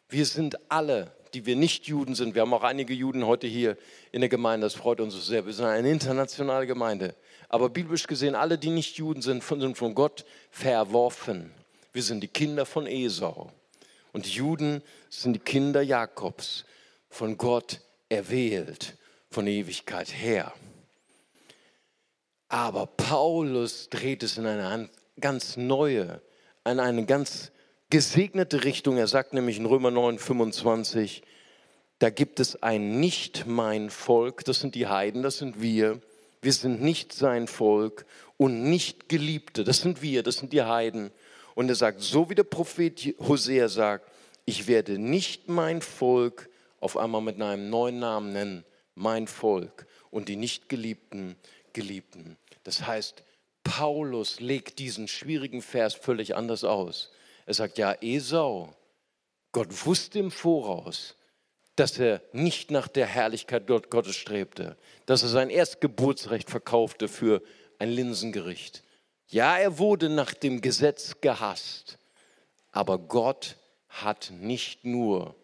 Wir sind alle die wir nicht Juden sind. Wir haben auch einige Juden heute hier in der Gemeinde, das freut uns sehr. Wir sind eine internationale Gemeinde. Aber biblisch gesehen, alle, die nicht Juden sind, sind von Gott verworfen. Wir sind die Kinder von Esau. Und die Juden sind die Kinder Jakobs, von Gott erwählt, von Ewigkeit her. Aber Paulus dreht es in eine ganz neue, in eine ganz gesegnete Richtung. Er sagt nämlich in Römer 9, 25, da gibt es ein nicht mein Volk, das sind die Heiden, das sind wir. Wir sind nicht sein Volk und nicht Geliebte, das sind wir, das sind die Heiden. Und er sagt, so wie der Prophet Hosea sagt, ich werde nicht mein Volk auf einmal mit einem neuen Namen nennen, mein Volk und die nicht Geliebten, Geliebten. Das heißt, Paulus legt diesen schwierigen Vers völlig anders aus. Er sagt, ja, Esau, Gott wusste im Voraus, dass er nicht nach der Herrlichkeit Gottes strebte, dass er sein Erstgeburtsrecht verkaufte für ein Linsengericht. Ja, er wurde nach dem Gesetz gehasst, aber Gott hat nicht nur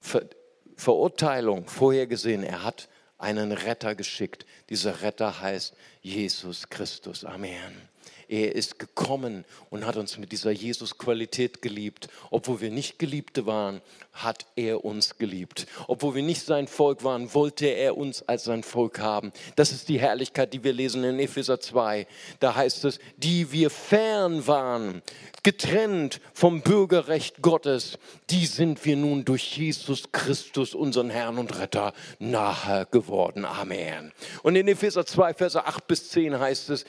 Ver Verurteilung vorhergesehen, er hat einen Retter geschickt. Dieser Retter heißt Jesus Christus. Amen. Er ist gekommen und hat uns mit dieser Jesus-Qualität geliebt. Obwohl wir nicht Geliebte waren, hat er uns geliebt. Obwohl wir nicht sein Volk waren, wollte er uns als sein Volk haben. Das ist die Herrlichkeit, die wir lesen in Epheser 2. Da heißt es, die wir fern waren, getrennt vom Bürgerrecht Gottes, die sind wir nun durch Jesus Christus, unseren Herrn und Retter, nahe geworden. Amen. Und in Epheser 2, Verse 8 bis 10 heißt es,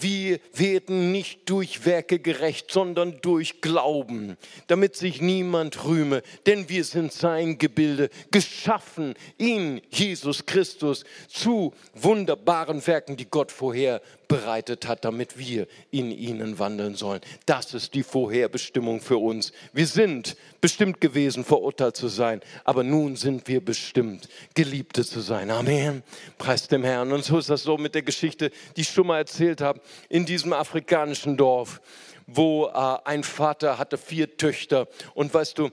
wir werden nicht durch Werke gerecht, sondern durch Glauben, damit sich niemand rühme, denn wir sind sein Gebilde, geschaffen in Jesus Christus zu wunderbaren Werken, die Gott vorher bereitet hat, damit wir in ihnen wandeln sollen. Das ist die Vorherbestimmung für uns. Wir sind bestimmt gewesen, verurteilt zu sein, aber nun sind wir bestimmt, Geliebte zu sein. Amen. Preis dem Herrn. Und so ist das so mit der Geschichte, die ich schon mal erzählt habe, in diesem afrikanischen Dorf, wo äh, ein Vater hatte vier Töchter. Und weißt du,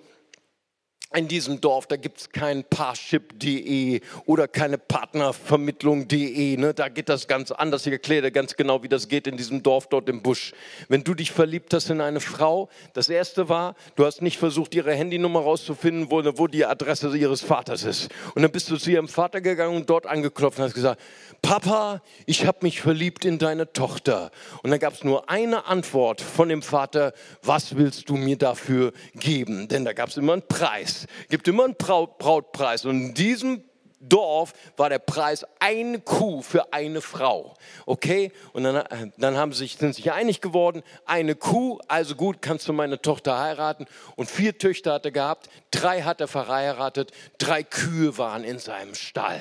in diesem Dorf, da gibt es kein Parship.de oder keine Partnervermittlung.de. Ne? Da geht das ganz anders. Ich erkläre dir ganz genau, wie das geht in diesem Dorf dort im Busch. Wenn du dich verliebt hast in eine Frau, das erste war, du hast nicht versucht, ihre Handynummer rauszufinden, wo, wo die Adresse ihres Vaters ist. Und dann bist du zu ihrem Vater gegangen und dort angeklopft und hast gesagt, Papa, ich habe mich verliebt in deine Tochter. Und dann gab es nur eine Antwort von dem Vater, was willst du mir dafür geben? Denn da gab es immer einen Preis, gibt immer einen Brautpreis. Und in diesem Dorf war der Preis eine Kuh für eine Frau. Okay? Und dann, dann haben sich, sind sich einig geworden, eine Kuh, also gut, kannst du meine Tochter heiraten. Und vier Töchter hat er gehabt, drei hat er verheiratet, drei Kühe waren in seinem Stall.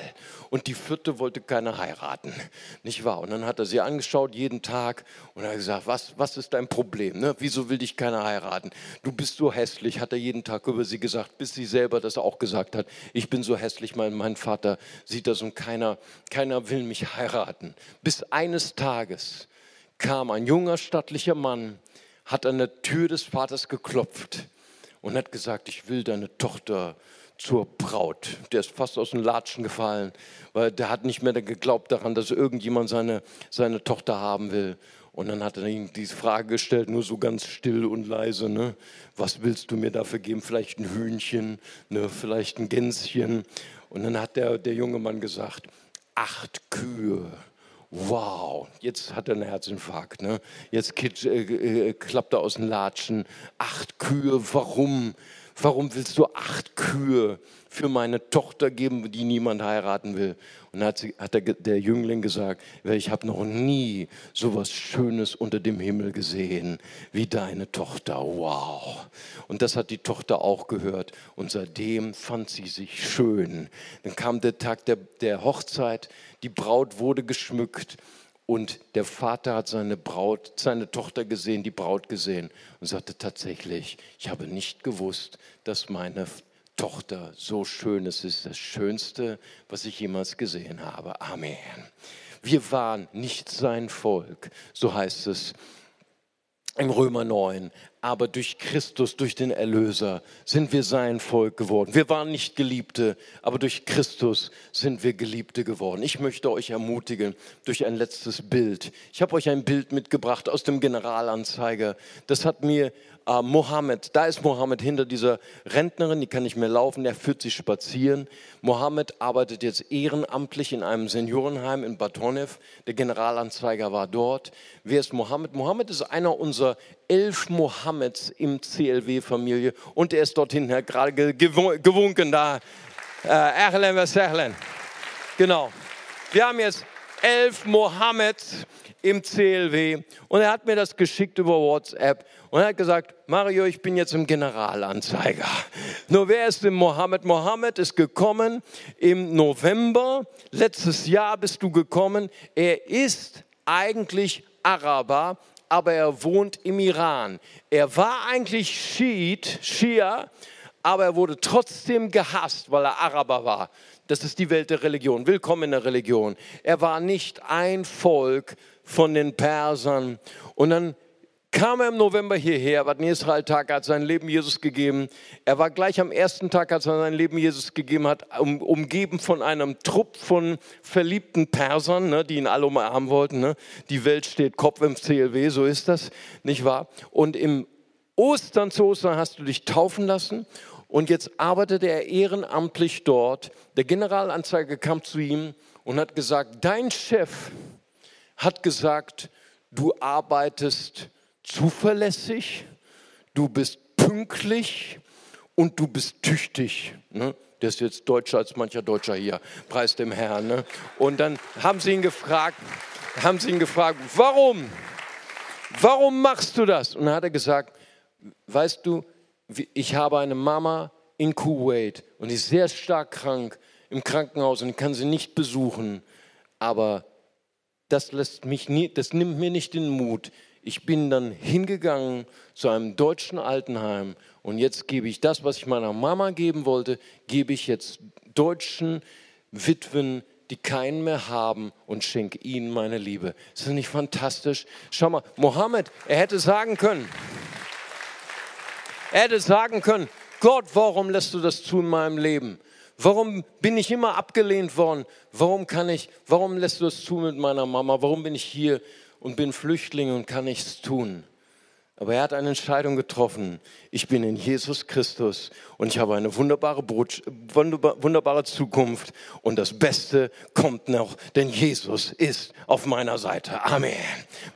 Und die vierte wollte keiner heiraten. Nicht wahr? Und dann hat er sie angeschaut jeden Tag und hat gesagt, was, was ist dein Problem? Ne? Wieso will dich keiner heiraten? Du bist so hässlich, hat er jeden Tag über sie gesagt, bis sie selber das auch gesagt hat. Ich bin so hässlich, mein, mein Vater Vater sieht das und keiner, keiner will mich heiraten. Bis eines Tages kam ein junger stattlicher Mann, hat an der Tür des Vaters geklopft und hat gesagt, ich will deine Tochter zur Braut. Der ist fast aus den Latschen gefallen, weil der hat nicht mehr geglaubt daran, dass irgendjemand seine, seine Tochter haben will. Und dann hat er ihm diese Frage gestellt, nur so ganz still und leise, ne? was willst du mir dafür geben? Vielleicht ein Hühnchen, ne? vielleicht ein Gänschen. Und dann hat der, der junge Mann gesagt, acht Kühe. Wow, jetzt hat er einen Herzinfarkt. Ne? Jetzt äh, äh, klappt er aus den Latschen. Acht Kühe, warum? Warum willst du acht Kühe für meine Tochter geben, die niemand heiraten will? Und dann hat, sie, hat der, der Jüngling gesagt, ich habe noch nie so was Schönes unter dem Himmel gesehen wie deine Tochter. Wow. Und das hat die Tochter auch gehört. Und seitdem fand sie sich schön. Dann kam der Tag der, der Hochzeit, die Braut wurde geschmückt. Und der Vater hat seine Braut, seine Tochter gesehen, die Braut gesehen und sagte tatsächlich, ich habe nicht gewusst, dass meine Tochter so schön. Es ist das Schönste, was ich jemals gesehen habe. Amen. Wir waren nicht sein Volk, so heißt es im Römer 9. Aber durch Christus, durch den Erlöser, sind wir sein Volk geworden. Wir waren nicht Geliebte, aber durch Christus sind wir Geliebte geworden. Ich möchte euch ermutigen durch ein letztes Bild. Ich habe euch ein Bild mitgebracht aus dem Generalanzeiger. Das hat mir äh, Mohammed, da ist Mohammed hinter dieser Rentnerin, die kann nicht mehr laufen, der führt sie spazieren. Mohammed arbeitet jetzt ehrenamtlich in einem Seniorenheim in Batonev. Der Generalanzeiger war dort. Wer ist Mohammed? Mohammed ist einer unserer elf Mohammeds im CLW-Familie und er ist dort hinten, gerade gewunken da. Erlen äh, Genau. Wir haben jetzt elf Mohammeds im CLW und er hat mir das geschickt über WhatsApp und er hat gesagt, Mario, ich bin jetzt im Generalanzeiger. Nur wer ist denn Mohammed? Mohammed ist gekommen im November, letztes Jahr bist du gekommen. Er ist eigentlich Araber, aber er wohnt im Iran. Er war eigentlich Schiit, Schia, aber er wurde trotzdem gehasst, weil er Araber war. Das ist die Welt der Religion. Willkommen in der Religion. Er war nicht ein Volk, von den Persern. Und dann kam er im November hierher, war den Israel-Tag, hat sein Leben Jesus gegeben. Er war gleich am ersten Tag, als er sein Leben Jesus gegeben hat, um, umgeben von einem Trupp von verliebten Persern, ne, die ihn alle umarmen wollten. Ne. Die Welt steht Kopf im CLW, so ist das, nicht wahr? Und im Ostern zu Ostern hast du dich taufen lassen und jetzt arbeitete er ehrenamtlich dort. Der Generalanzeiger kam zu ihm und hat gesagt, dein Chef, hat gesagt, du arbeitest zuverlässig, du bist pünktlich und du bist tüchtig. Ne? Der ist jetzt deutscher als mancher Deutscher hier, preis dem Herrn. Ne? Und dann haben sie ihn gefragt, haben sie ihn gefragt, warum? Warum machst du das? Und dann hat er gesagt, weißt du, ich habe eine Mama in Kuwait und die ist sehr stark krank im Krankenhaus und kann sie nicht besuchen, aber das lässt mich nie, das nimmt mir nicht den Mut. Ich bin dann hingegangen zu einem deutschen Altenheim und jetzt gebe ich das, was ich meiner Mama geben wollte, gebe ich jetzt deutschen Witwen, die keinen mehr haben und schenke ihnen meine Liebe. Ist das nicht fantastisch? Schau mal, Mohammed, er hätte sagen können, er hätte sagen können, Gott, warum lässt du das zu in meinem Leben? Warum bin ich immer abgelehnt worden? Warum kann ich, warum lässt du das zu mit meiner Mama? Warum bin ich hier und bin Flüchtling und kann nichts tun? Aber er hat eine Entscheidung getroffen. Ich bin in Jesus Christus und ich habe eine wunderbare, wunderbare Zukunft. Und das Beste kommt noch, denn Jesus ist auf meiner Seite. Amen.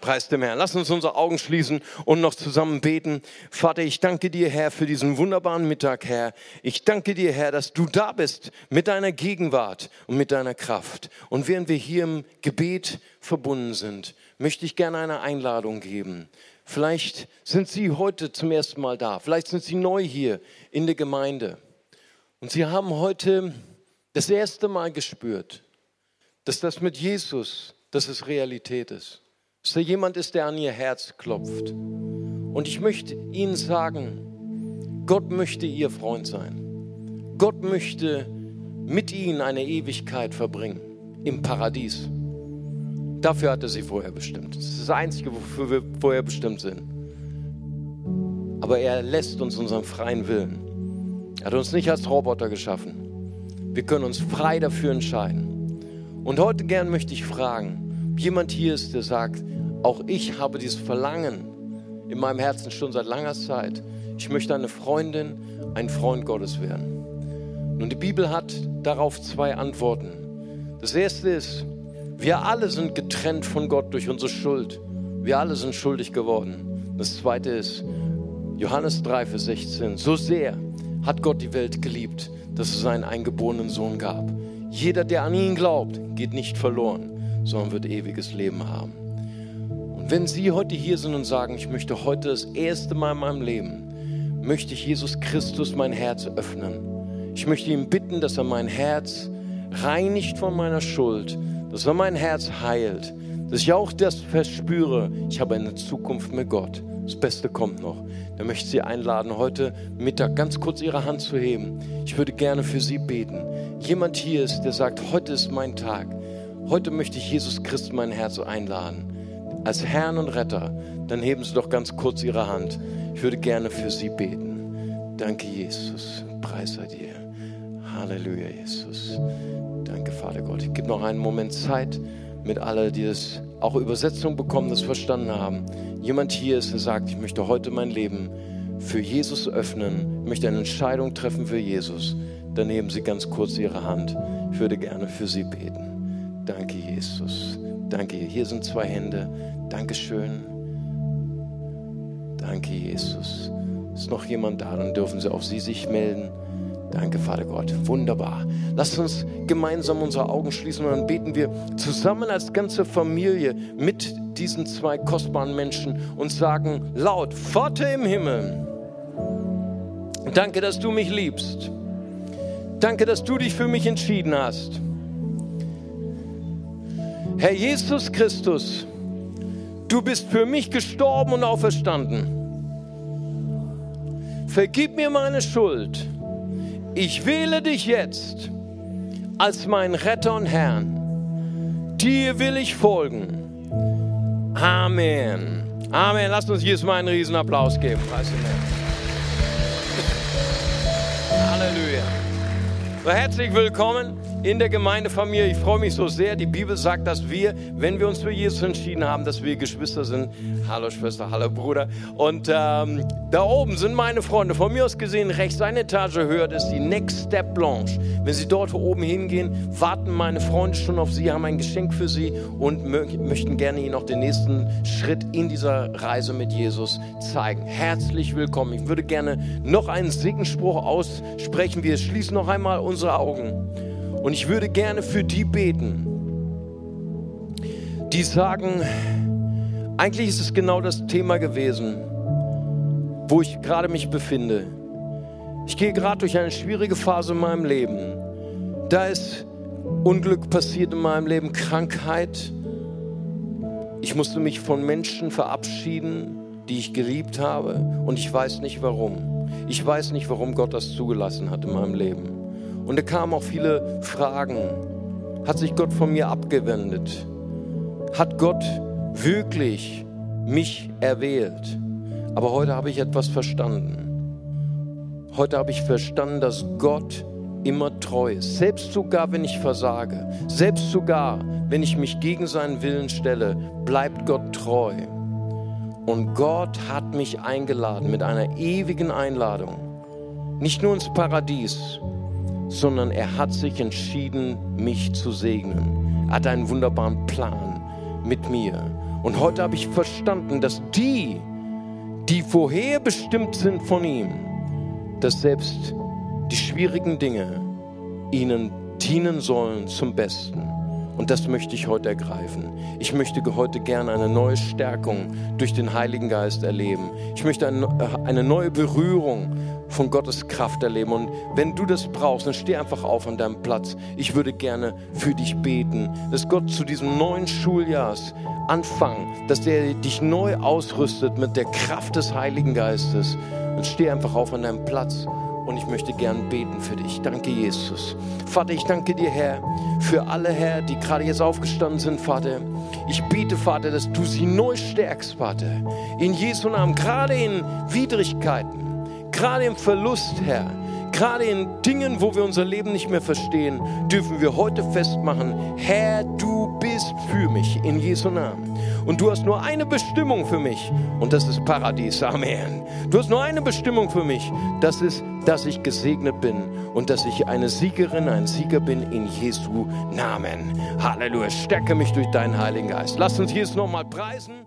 Preis dem Herrn. Lass uns unsere Augen schließen und noch zusammen beten. Vater, ich danke dir, Herr, für diesen wunderbaren Mittag, Herr. Ich danke dir, Herr, dass du da bist mit deiner Gegenwart und mit deiner Kraft. Und während wir hier im Gebet verbunden sind, möchte ich gerne eine Einladung geben. Vielleicht sind Sie heute zum ersten Mal da. Vielleicht sind Sie neu hier in der Gemeinde. Und Sie haben heute das erste Mal gespürt, dass das mit Jesus, dass es Realität ist. Dass da jemand ist, der an Ihr Herz klopft. Und ich möchte Ihnen sagen, Gott möchte Ihr Freund sein. Gott möchte mit Ihnen eine Ewigkeit verbringen im Paradies. Dafür hat er sie vorher bestimmt. Das ist das Einzige, wofür wir vorher bestimmt sind. Aber er lässt uns unseren freien Willen. Er hat uns nicht als Roboter geschaffen. Wir können uns frei dafür entscheiden. Und heute gern möchte ich fragen, ob jemand hier ist, der sagt, auch ich habe dieses Verlangen in meinem Herzen schon seit langer Zeit. Ich möchte eine Freundin, ein Freund Gottes werden. Nun, die Bibel hat darauf zwei Antworten. Das erste ist, wir alle sind getrennt von Gott durch unsere Schuld. Wir alle sind schuldig geworden. Das zweite ist Johannes 3, Vers 16. So sehr hat Gott die Welt geliebt, dass es seinen eingeborenen Sohn gab. Jeder, der an ihn glaubt, geht nicht verloren, sondern wird ewiges Leben haben. Und wenn Sie heute hier sind und sagen, ich möchte heute das erste Mal in meinem Leben, möchte ich Jesus Christus mein Herz öffnen. Ich möchte ihn bitten, dass er mein Herz reinigt von meiner Schuld dass wenn mein Herz heilt, dass ich auch das verspüre, ich habe eine Zukunft mit Gott. Das Beste kommt noch. Dann möchte ich Sie einladen, heute Mittag ganz kurz Ihre Hand zu heben. Ich würde gerne für Sie beten. Jemand hier ist, der sagt, heute ist mein Tag. Heute möchte ich Jesus Christus mein Herz einladen. Als Herrn und Retter. Dann heben Sie doch ganz kurz Ihre Hand. Ich würde gerne für Sie beten. Danke, Jesus. Preis sei dir. Halleluja, Jesus. Danke, Vater Gott. Ich gebe noch einen Moment Zeit mit allen, die das auch Übersetzung bekommen, das verstanden haben. Jemand hier ist, der sagt, ich möchte heute mein Leben für Jesus öffnen, möchte eine Entscheidung treffen für Jesus. Dann heben Sie ganz kurz Ihre Hand. Ich würde gerne für Sie beten. Danke, Jesus. Danke. Hier sind zwei Hände. Dankeschön. Danke, Jesus. Ist noch jemand da? Dann dürfen Sie auch Sie sich melden. Danke, Vater Gott. Wunderbar. Lass uns gemeinsam unsere Augen schließen und dann beten wir zusammen als ganze Familie mit diesen zwei kostbaren Menschen und sagen laut, Vater im Himmel, danke, dass du mich liebst. Danke, dass du dich für mich entschieden hast. Herr Jesus Christus, du bist für mich gestorben und auferstanden. Vergib mir meine Schuld ich wähle dich jetzt als mein Retter und Herrn. Dir will ich folgen. Amen. Amen. Lasst uns jetzt mal einen riesen Applaus geben. [LAUGHS] Halleluja. Herzlich willkommen in der Gemeindefamilie. Ich freue mich so sehr. Die Bibel sagt, dass wir, wenn wir uns für Jesus entschieden haben, dass wir Geschwister sind. Hallo Schwester, hallo Bruder. Und ähm, da oben sind meine Freunde. Von mir aus gesehen, rechts eine Etage höher, das ist die Next Step Blanche. Wenn Sie dort oben hingehen, warten meine Freunde schon auf Sie, haben ein Geschenk für Sie und möchten gerne Ihnen noch den nächsten Schritt in dieser Reise mit Jesus zeigen. Herzlich willkommen. Ich würde gerne noch einen Segensspruch aussprechen. Wir schließen noch einmal unsere Augen. Und ich würde gerne für die beten, die sagen, eigentlich ist es genau das Thema gewesen, wo ich gerade mich befinde. Ich gehe gerade durch eine schwierige Phase in meinem Leben. Da ist Unglück passiert in meinem Leben, Krankheit. Ich musste mich von Menschen verabschieden, die ich geliebt habe. Und ich weiß nicht warum. Ich weiß nicht, warum Gott das zugelassen hat in meinem Leben. Und da kamen auch viele Fragen. Hat sich Gott von mir abgewendet? Hat Gott wirklich mich erwählt? Aber heute habe ich etwas verstanden. Heute habe ich verstanden, dass Gott immer treu ist. Selbst sogar, wenn ich versage, selbst sogar, wenn ich mich gegen seinen Willen stelle, bleibt Gott treu. Und Gott hat mich eingeladen mit einer ewigen Einladung. Nicht nur ins Paradies, sondern er hat sich entschieden, mich zu segnen. Er hat einen wunderbaren Plan mit mir. Und heute habe ich verstanden, dass die, die vorherbestimmt sind von ihm, dass selbst die schwierigen Dinge ihnen dienen sollen zum Besten. Und das möchte ich heute ergreifen. Ich möchte heute gerne eine neue Stärkung durch den Heiligen Geist erleben. Ich möchte eine neue Berührung von Gottes Kraft erleben. Und wenn du das brauchst, dann steh einfach auf an deinem Platz. Ich würde gerne für dich beten, dass Gott zu diesem neuen Schuljahrs anfangen, dass er dich neu ausrüstet mit der Kraft des Heiligen Geistes. Und steh einfach auf an deinem Platz und ich möchte gern beten für dich. Danke, Jesus. Vater, ich danke dir, Herr, für alle, Herr, die gerade jetzt aufgestanden sind, Vater. Ich bete, Vater, dass du sie neu stärkst, Vater. In Jesu Namen, gerade in Widrigkeiten, gerade im Verlust, Herr. Gerade in Dingen, wo wir unser Leben nicht mehr verstehen, dürfen wir heute festmachen, Herr, du bist für mich in Jesu Namen. Und du hast nur eine Bestimmung für mich und das ist Paradies. Amen. Du hast nur eine Bestimmung für mich. Das ist, dass ich gesegnet bin und dass ich eine Siegerin, ein Sieger bin in Jesu Namen. Halleluja. Stärke mich durch deinen Heiligen Geist. Lass uns Jesus nochmal preisen.